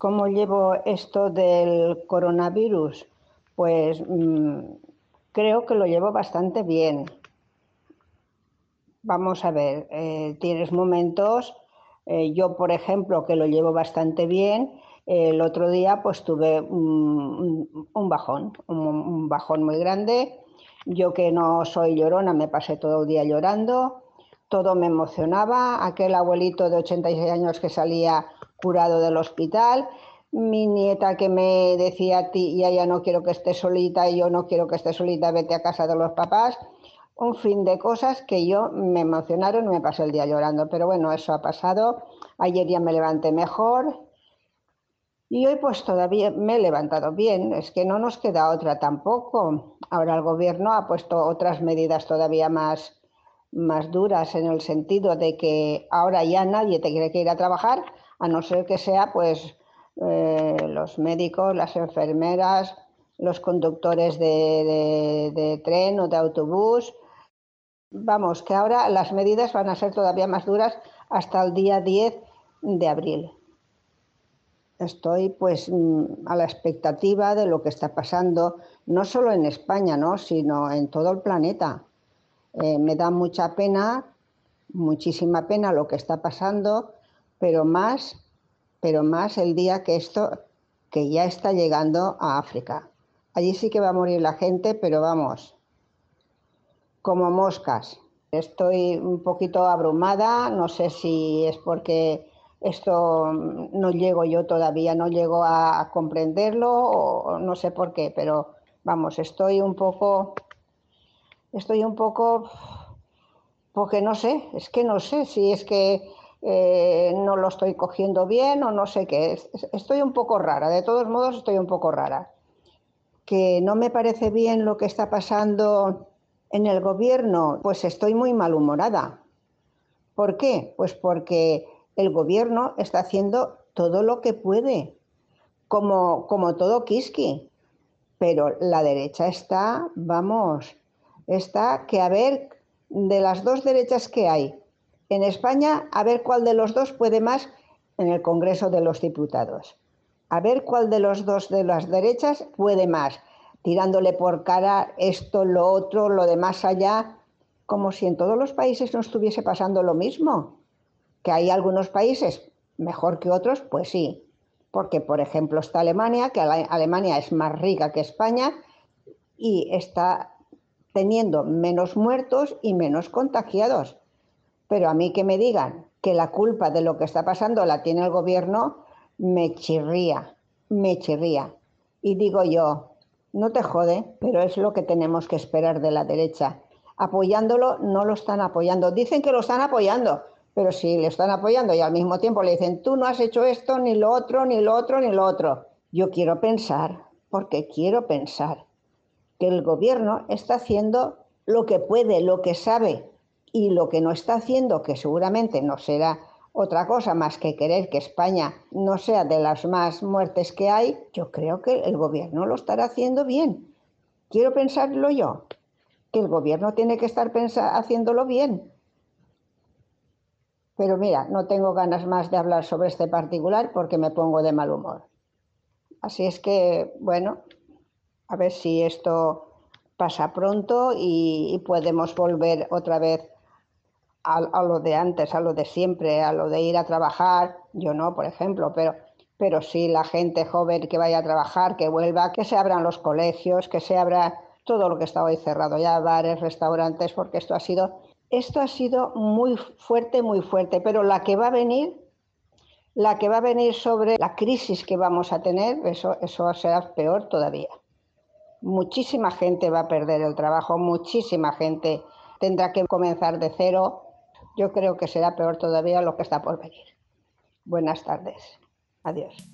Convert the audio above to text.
¿Cómo llevo esto del coronavirus? Pues mm, creo que lo llevo bastante bien. Vamos a ver, eh, tienes momentos, eh, yo por ejemplo que lo llevo bastante bien, el otro día pues tuve un, bajón, un, bajón muy grande. Yo que no soy llorona, me pasé todo el día llorando, todo me emocionaba. Aquel abuelito de 86 años que salía curado del hospital, mi nieta que me decía a ti, ya, ya no quiero que esté solita, yo no quiero que esté solita, vete a casa de los papás. Un fin de cosas que yo me emocionaron y me pasé el día llorando. Pero bueno, eso ha pasado. Ayer ya me levanté mejor, y hoy pues todavía me he levantado bien, es que no nos queda otra tampoco. Ahora el gobierno ha puesto otras medidas todavía más, más duras en el sentido de que ahora ya nadie te quiere que ir a trabajar, a no ser que sea pues eh, los médicos, las enfermeras, los conductores de, de tren o de autobús. Vamos, que ahora las medidas van a ser todavía más duras hasta el día 10 de abril estoy pues mm, a la expectativa de lo que está pasando, no solo en España, ¿no? sino en todo el planeta. Eh, me da mucha pena, muchísima pena lo que está pasando, pero más, pero más el día que esto, que ya está llegando a África. Allí sí que va a morir la gente, pero vamos, como moscas. Estoy un poquito abrumada, no sé si es porque esto no llego yo todavía, no llego a, comprenderlo, o no sé por qué, pero vamos, estoy un poco, estoy un poco, porque no sé, es que no sé si es que eh, no lo estoy cogiendo bien o no sé qué, estoy un poco rara, de todos modos estoy un poco rara. Que no me parece bien lo que está pasando en el gobierno, pues estoy muy malhumorada. ¿Por qué? Pues porque el gobierno está haciendo todo lo que puede, como, como todo Kiski. Pero la derecha está, vamos, está que a ver, de las dos derechas que hay en España, a ver cuál de los dos puede más en el Congreso de los Diputados. A ver cuál de los dos de las derechas puede más, tirándole por cara esto, lo otro, lo de más allá, como si en todos los países no estuviese pasando lo mismo. ¿Que hay algunos países mejor que otros? Pues sí, porque por ejemplo está Alemania, que Alemania es más rica que España y está teniendo menos muertos y menos contagiados. Pero a mí que me digan que la culpa de lo que está pasando la tiene el gobierno, me chirría, me chirría. Y digo yo, no te jode, pero es lo que tenemos que esperar de la derecha. Apoyándolo, no lo están apoyando. Dicen que lo están apoyando, pero si le están apoyando y al mismo tiempo le dicen, tú no has hecho esto, ni lo otro, ni lo otro, ni lo otro. Yo quiero pensar, porque quiero pensar, que el gobierno está haciendo lo que puede, lo que sabe, y lo que no está haciendo, que seguramente no será otra cosa más que querer que España no sea de las más muertes que hay, yo creo que el gobierno lo estará haciendo bien. Quiero pensarlo yo, que el gobierno tiene que estar haciéndolo bien, pero mira, no tengo ganas más de hablar sobre este particular porque me pongo de mal humor. Así es que, bueno, a ver si esto pasa pronto y, podemos volver otra vez a, lo de antes, a lo de siempre, a lo de ir a trabajar. Yo no, por ejemplo, pero, pero sí la gente joven que vaya a trabajar, que vuelva, que se abran los colegios, que se abra todo lo que está hoy cerrado ya, bares, restaurantes, porque esto ha sido esto ha sido muy fuerte, muy fuerte, pero la que va a venir, la que va a venir sobre la crisis que vamos a tener, eso, eso será peor todavía. Muchísima gente va a perder el trabajo, muchísima gente tendrá que comenzar de cero. Yo creo que será peor todavía lo que está por venir. Buenas tardes. Adiós.